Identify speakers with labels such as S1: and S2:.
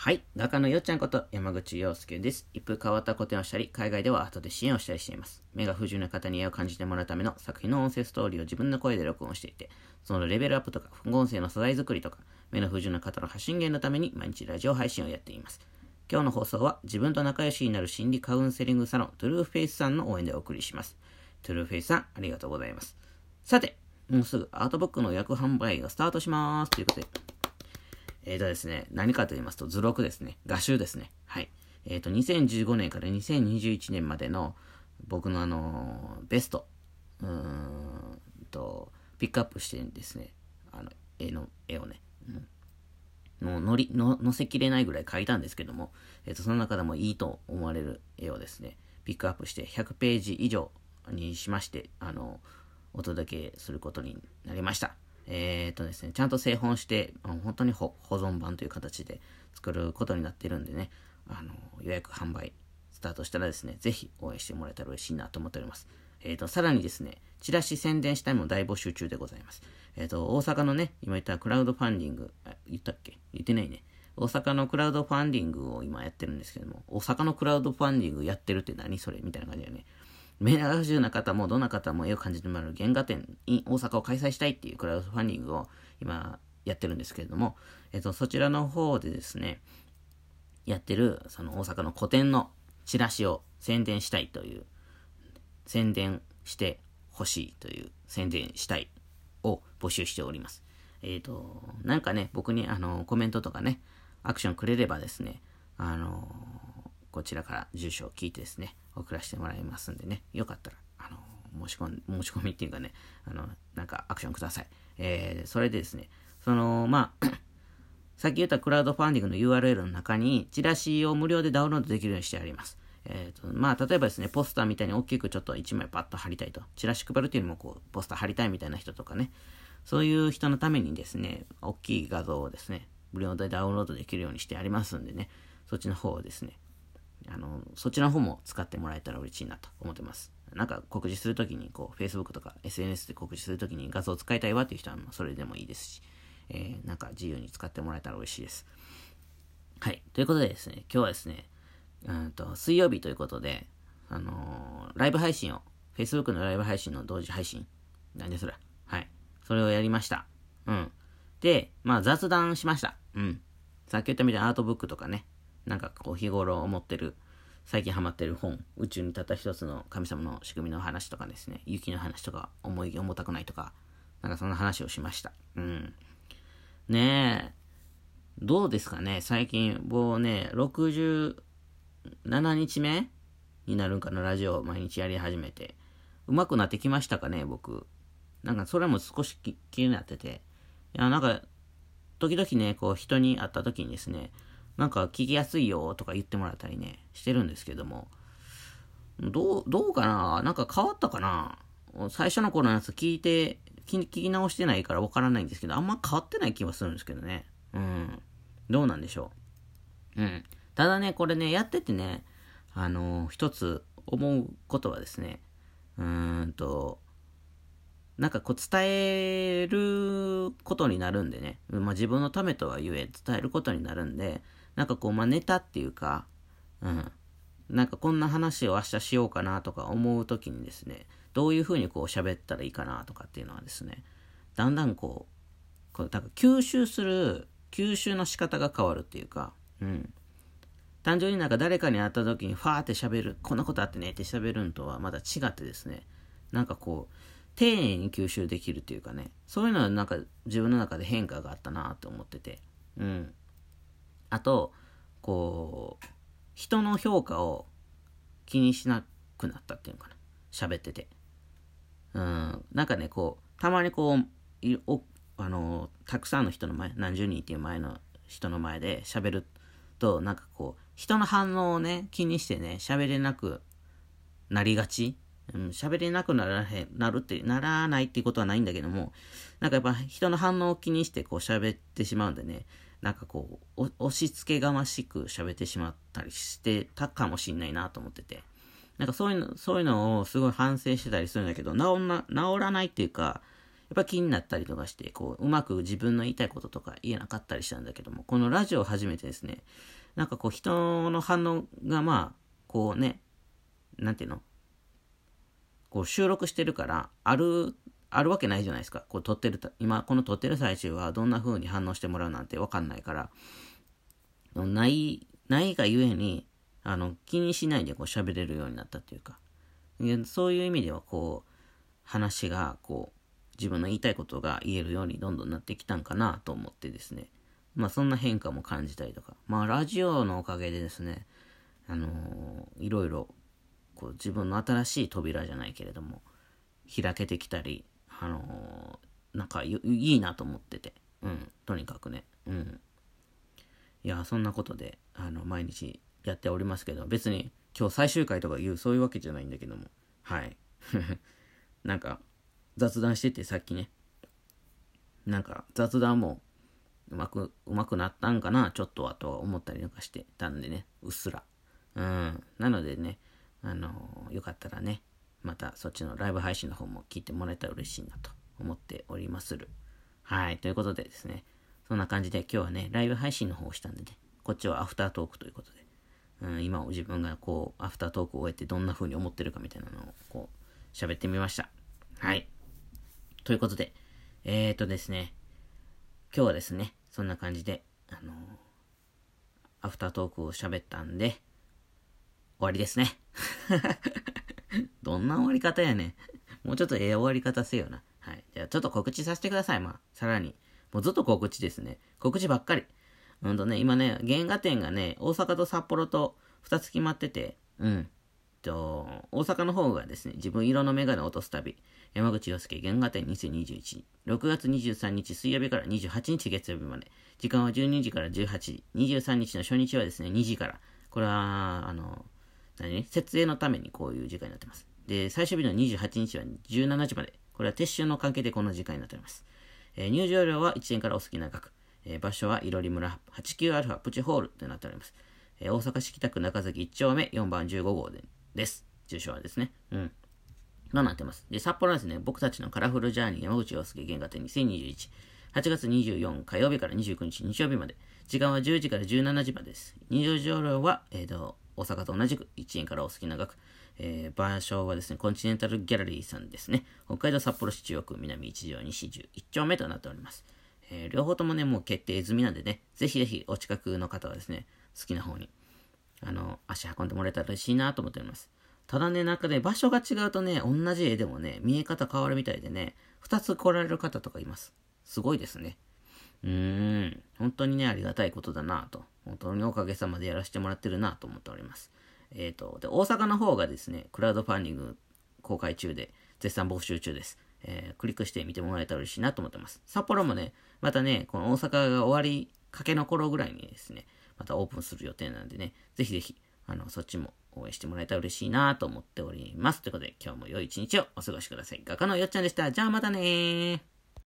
S1: はい。画家のよっちゃんこと山口洋介です。一風変わった個展をしたり、海外ではアートで支援をしたりしています。目が不自由な方に絵を感じてもらうための作品の音声ストーリーを自分の声で録音していて、そのレベルアップとか、副音声の素材作りとか、目の不自由な方の発信源のために毎日ラジオ配信をやっています。今日の放送は自分と仲良しになる心理カウンセリングサロン、トゥルーフェイスさんの応援でお送りします。トゥルーフェイスさん、ありがとうございます。さて、もうすぐアートブックの予約販売がスタートします。ということで、えーとですね、何かと言いますと、図録ですね。画集ですね。はい。えっ、ー、と、2015年から2021年までの僕のあの、ベスト、うーんと、ピックアップしてですね、あの、絵の、絵をね、うん、もう乗り、の、載せきれないぐらい描いたんですけども、えっ、ー、と、その中でもいいと思われる絵をですね、ピックアップして100ページ以上にしまして、あの、お届けすることになりました。えっ、とですね、ちゃんと製本して、本当に保存版という形で作ることになってるんでね、あの、予約販売スタートしたらですね、ぜひ応援してもらえたら嬉しいなと思っております。えっ、と、さらにですね、チラシ宣伝したいも大募集中でございます。えっ、と、大阪のね、今言ったクラウドファンディング、言ったっけ？言ってないね。大阪のクラウドファンディングを今やってるんですけども、大阪のクラウドファンディングやってるって何それ？みたいな感じだよね。目が不自由な方もどんな方も絵を感じてもらう原画展 in 大阪を開催したいっていうクラウドファンディングを今やってるんですけれども、えっと、そちらの方でですね、やってるその大阪の個展のチラシを宣伝したいという、宣伝してほしいという宣伝したいを募集しております。えっ、と、なんかね、僕にあのコメントとかね、アクションくれればですね、あのこちらから住所を聞いてですね、送らせてもらいますんでね、よかったら、あの、申し込み、申し込みっていうかね、あの、なんかアクションください。えー、それでですね、その、まあ、さっき言ったクラウドファンディングの URL の中に、チラシを無料でダウンロードできるようにしてあります。えーとまあ、例えばですね、ポスターみたいに大きくちょっと1枚パッと貼りたいと。チラシ配るっていうのもこう、ポスター貼りたいみたいな人とかね、そういう人のためにですね、大きい画像をですね、無料でダウンロードできるようにしてありますんでね、そっちの方をですね、あの、そっちの方も使ってもらえたら嬉しいなと思ってます。なんか告示するときに、こう、Facebook とか SNS で告示するときに画像を使いたいわっていう人は、それでもいいですし、えー、なんか自由に使ってもらえたら嬉しいです。はい。ということでですね、今日はですね、うんと、水曜日ということで、あのー、ライブ配信を、Facebook のライブ配信の同時配信、なんでそれはい。それをやりました。うん。で、まあ雑談しました。うん。さっき言ったみたいなアートブックとかね、なんかこう日頃思ってる、最近ハマってる本、宇宙にたった一つの神様の仕組みの話とかですね、雪の話とか、思い重たくないとか、なんかそんな話をしました。うん。ねえ、どうですかね？最近、もうね、67日目になるんかな、ラジオ毎日やり始めて。上手くなってきましたかね、僕。なんかそれも少し気になってて。いや、なんか、時々ね、こう人に会った時にですね、なんか聞きやすいよとか言ってもらったりね、してるんですけども、どう、どうかな？なんか変わったかな？最初の頃のやつ聞いて、聞き直してないからわからないんですけど、あんま変わってない気はするんですけどね。うん。どうなんでしょう？うん。ただね、これね、やっててね、あのー、一つ思うことはですね、うーんと、なんかこう伝えることになるんでね、まあ、自分のためとは言え伝えることになるんで、なんかこう、まあ、ネタっていうか、うん。なんかこんな話を明日しようかなとか思うときにですね、どういうふうにこう喋ったらいいかなとかっていうのはですね、だんだんこう、こうなんか吸収する、吸収の仕方が変わるっていうか、うん。単純になんか誰かに会った時にファーって喋る、こんなことあってねって喋るんとはまた違ってですね、なんかこう、丁寧に吸収できるっていうかね、そういうのはなんか自分の中で変化があったなと思ってて、うん。あと、こう、人の評価を気にしなくなったっていうのかな。喋ってて。うん、なんかね、こう、たまにこう、あの、たくさんの人の前、何十人っていう前の人の前で喋ると、なんかこう、人の反応をね、気にしてね、喋れなくなりがち。うん、喋れなくならへん、なるって、ならないっていうことはないんだけども、なんかやっぱ人の反応を気にしてこう喋ってしまうんでね、なんかこう、押し付けがましく喋ってしまったりしてたかもしんないなと思ってて。なんかそういうの、そういうのをすごい反省してたりするんだけど、治んな、治らないっていうか、やっぱ気になったりとかして、こう、うまく自分の言いたいこととか言えなかったりしたんだけども、このラジオを始めてですね、なんかこう、人の反応がまあ、こうね、なんていうのこう収録してるから、ある、あるわけないじゃないですか。こう撮ってる、今この撮ってる最中はどんな風に反応してもらうなんてわかんないから、ない、ないがゆえに、あの、気にしないでこう喋れるようになったというか、そういう意味ではこう、話がこう、自分の言いたいことが言えるようにどんどんなってきたんかなと思ってですね。まあそんな変化も感じたりとか。まあラジオのおかげでですね、あのー、いろいろこう自分の新しい扉じゃないけれども、開けてきたり、あのー、なんかいいなと思ってて。うん、とにかくね。うん。いや、そんなことで、あの、毎日やっておりますけど、別に今日最終回とか言う、そういうわけじゃないんだけども。はい。なんか、雑談しててさっきね、なんか雑談もうまく、うまくなったんかな、ちょっとはとは思ったりなんかしてたんでね、うっすら。うん。なのでね、あのー、よかったらね、またそっちのライブ配信の方も聞いてもらえたら嬉しいなと思っておりまする。はい。ということでですね、そんな感じで今日はね、ライブ配信の方をしたんでね、こっちはアフタートークということで、うん、今自分がこう、アフタートークを終えてどんな風に思ってるかみたいなのをこう、喋ってみました。はい。ということで、えーとですね、今日はですね、そんな感じで、あのー、アフタートークを喋ったんで、終わりですね。どんな終わり方やねん。もうちょっとええ終わり方せよな。はい。じゃあちょっと告知させてください、まあ。さらに。もうずっと告知ですね。告知ばっかり。うんとね、今ね、原画展がね、大阪と札幌と2つ決まってて、うん。と、大阪の方がですね、自分色のメガネ落とす旅、山口洋介原画展2021、6月23日水曜日から28日月曜日まで、時間は12時から18時、23日の初日はですね、2時から、これは、あの、何、設営のためにこういう時間になってます。で、最終日の28日は17時まで、これは撤収の関係でこの時間になっております。えー、入場料は1円からお好きな額、えー、場所は、いろり村 89α プチホールとなっております。えー、大阪市北区中崎1丁目4番15号でです。住所はですね。うん。となってます。で、札幌はですね、僕たちのカラフルジャーニー山口洋介原画展2021。8月24火曜日から29日日曜日まで。時間は10時から17時までです。入場料は、えっ、ー、と、大阪と同じく1円からお好きな額。えー、場所はですね、コンチネンタルギャラリーさんですね。北海道札幌市中央区南一条西十1丁目となっております。えー、両方ともね、もう決定済みなんでね、ぜひぜひお近くの方はですね、好きな方に、あの、足運んでもらえたら嬉しいなと思っております。ただね、なんかね、場所が違うとね、同じ絵でもね、見え方変わるみたいでね、二つ来られる方とかいます。すごいですね。うーん、本当にね、ありがたいことだなと。本当におかげさまでやらせてもらってるなと思っております。えっ、ー、と、で、大阪の方がですね、クラウドファンディング公開中で、絶賛募集中です。えー、クリックして見てもらえたら嬉しいなと思ってます。札幌もね、またね、この大阪が終わりかけの頃ぐらいにですね、またオープンする予定なんでね、ぜひぜひ、あの、そっちも応援してもらえたら嬉しいなと思っております。ということで、今日も良い一日をお過ごしください。画家のよっちゃんでした。じゃあまたねー。